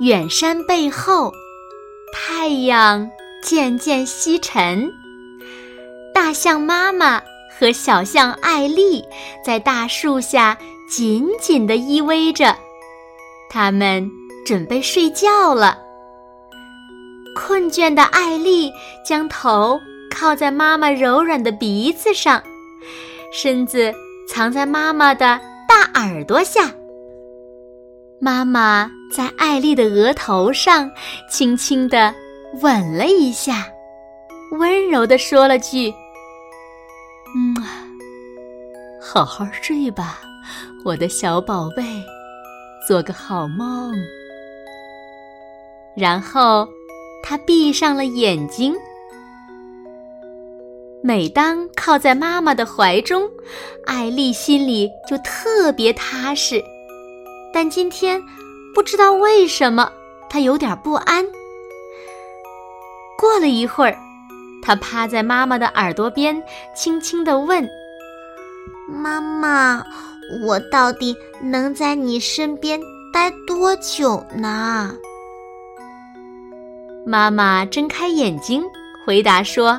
远山背后，太阳渐渐西沉。大象妈妈和小象艾丽在大树下紧紧地依偎着，他们准备睡觉了。困倦的艾丽将头靠在妈妈柔软的鼻子上，身子藏在妈妈的大耳朵下。妈妈在艾丽的额头上轻轻地吻了一下，温柔地说了句：“嗯，好好睡吧，我的小宝贝，做个好梦。”然后，她闭上了眼睛。每当靠在妈妈的怀中，艾丽心里就特别踏实。但今天，不知道为什么，他有点不安。过了一会儿，他趴在妈妈的耳朵边，轻轻地问：“妈妈，我到底能在你身边待多久呢？”妈妈睁开眼睛，回答说：“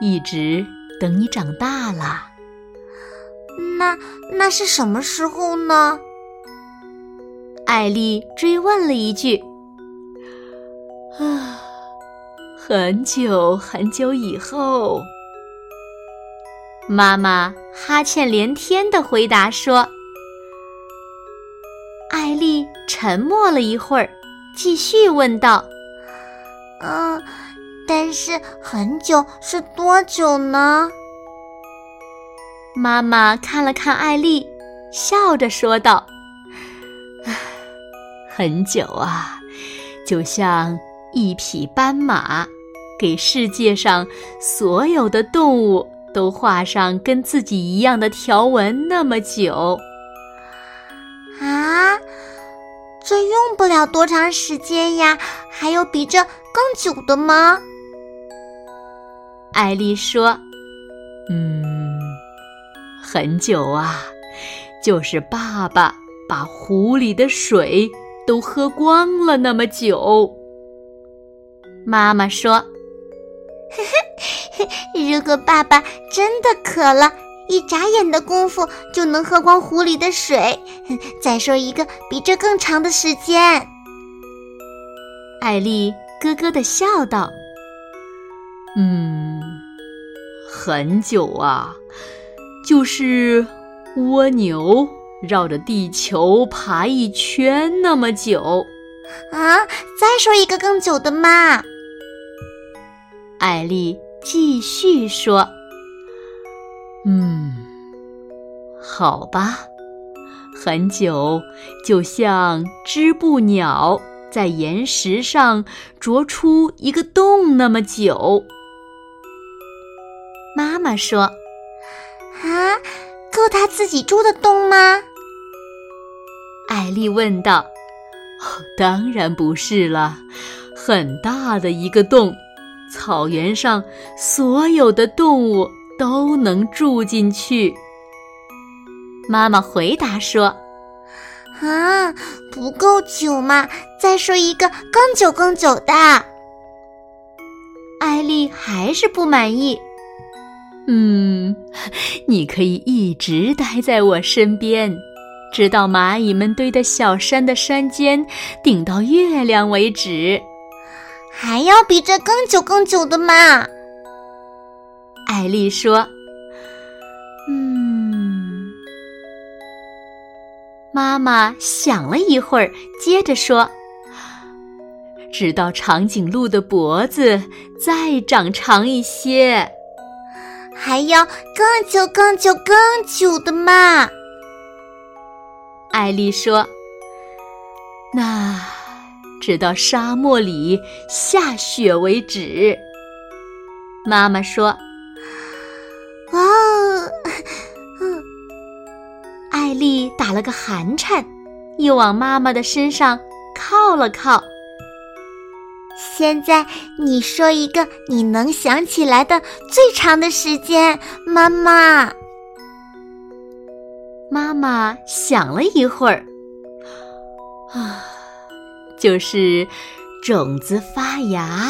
一直等你长大了。”那那是什么时候呢？艾丽追问了一句：“啊，很久很久以后。”妈妈哈欠连天的回答说。艾丽沉默了一会儿，继续问道：“嗯，但是很久是多久呢？”妈妈看了看艾丽，笑着说道。很久啊，就像一匹斑马，给世界上所有的动物都画上跟自己一样的条纹那么久。啊，这用不了多长时间呀？还有比这更久的吗？艾丽说：“嗯，很久啊，就是爸爸把湖里的水。”都喝光了那么久。妈妈说：“ 如果爸爸真的渴了，一眨眼的功夫就能喝光湖里的水。再说一个比这更长的时间。”艾丽咯咯的笑道：“嗯，很久啊，就是蜗牛。”绕着地球爬一圈那么久，啊！再说一个更久的嘛。艾丽继续说：“嗯，好吧，很久，就像织布鸟在岩石上啄出一个洞那么久。”妈妈说：“啊，够他自己住的洞吗？”艾丽问道：“哦 当然不是了，很大的一个洞，草原上所有的动物都能住进去。”妈妈回答说：“啊，不够久嘛，再说一个更久更久的。”艾丽还是不满意。嗯，你可以一直待在我身边。直到蚂蚁们堆的小山的山尖顶到月亮为止，还要比这更久更久的嘛？艾丽说：“嗯。”妈妈想了一会儿，接着说：“直到长颈鹿的脖子再长长一些。”还要更久、更久、更久的嘛。艾丽说：“那直到沙漠里下雪为止。”妈妈说：“哇！”嗯，艾丽打了个寒颤，又往妈妈的身上靠了靠。现在你说一个你能想起来的最长的时间，妈妈。妈妈想了一会儿，啊，就是种子发芽，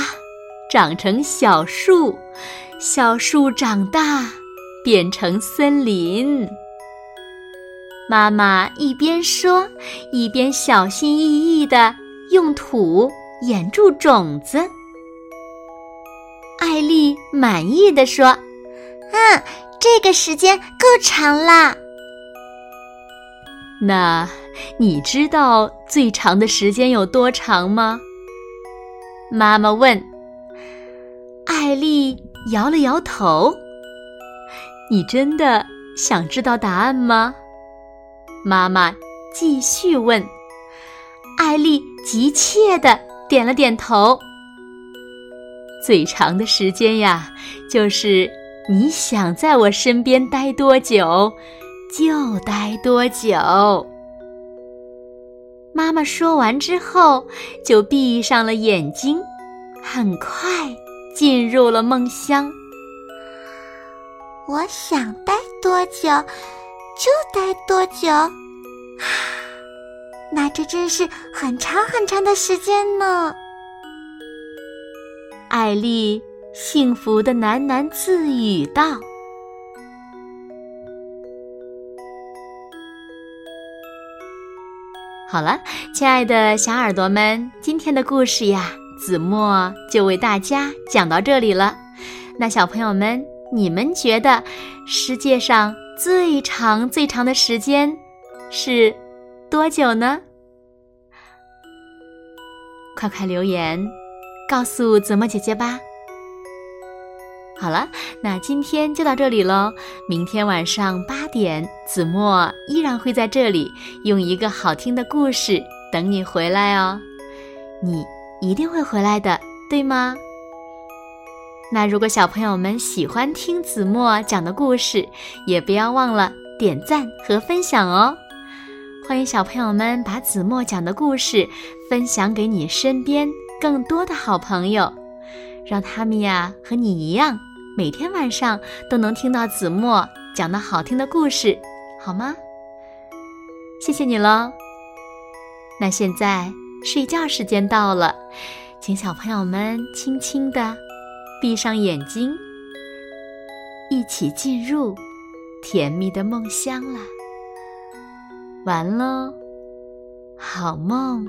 长成小树，小树长大变成森林。妈妈一边说，一边小心翼翼地用土掩住种子。艾丽满意的说：“嗯，这个时间够长了。”那你知道最长的时间有多长吗？妈妈问。艾丽摇了摇头。你真的想知道答案吗？妈妈继续问。艾丽急切地点了点头。最长的时间呀，就是你想在我身边待多久。就待多久？妈妈说完之后，就闭上了眼睛，很快进入了梦乡。我想待多久，就待多久。那这真是很长很长的时间呢。艾丽幸福的喃喃自语道。好了，亲爱的小耳朵们，今天的故事呀，子墨就为大家讲到这里了。那小朋友们，你们觉得世界上最长最长的时间是多久呢？快快留言告诉子墨姐姐吧。好了，那今天就到这里喽。明天晚上八点，子墨依然会在这里，用一个好听的故事等你回来哦。你一定会回来的，对吗？那如果小朋友们喜欢听子墨讲的故事，也不要忘了点赞和分享哦。欢迎小朋友们把子墨讲的故事分享给你身边更多的好朋友，让他们呀和你一样。每天晚上都能听到子墨讲的好听的故事，好吗？谢谢你喽。那现在睡觉时间到了，请小朋友们轻轻的闭上眼睛，一起进入甜蜜的梦乡了。完喽，好梦。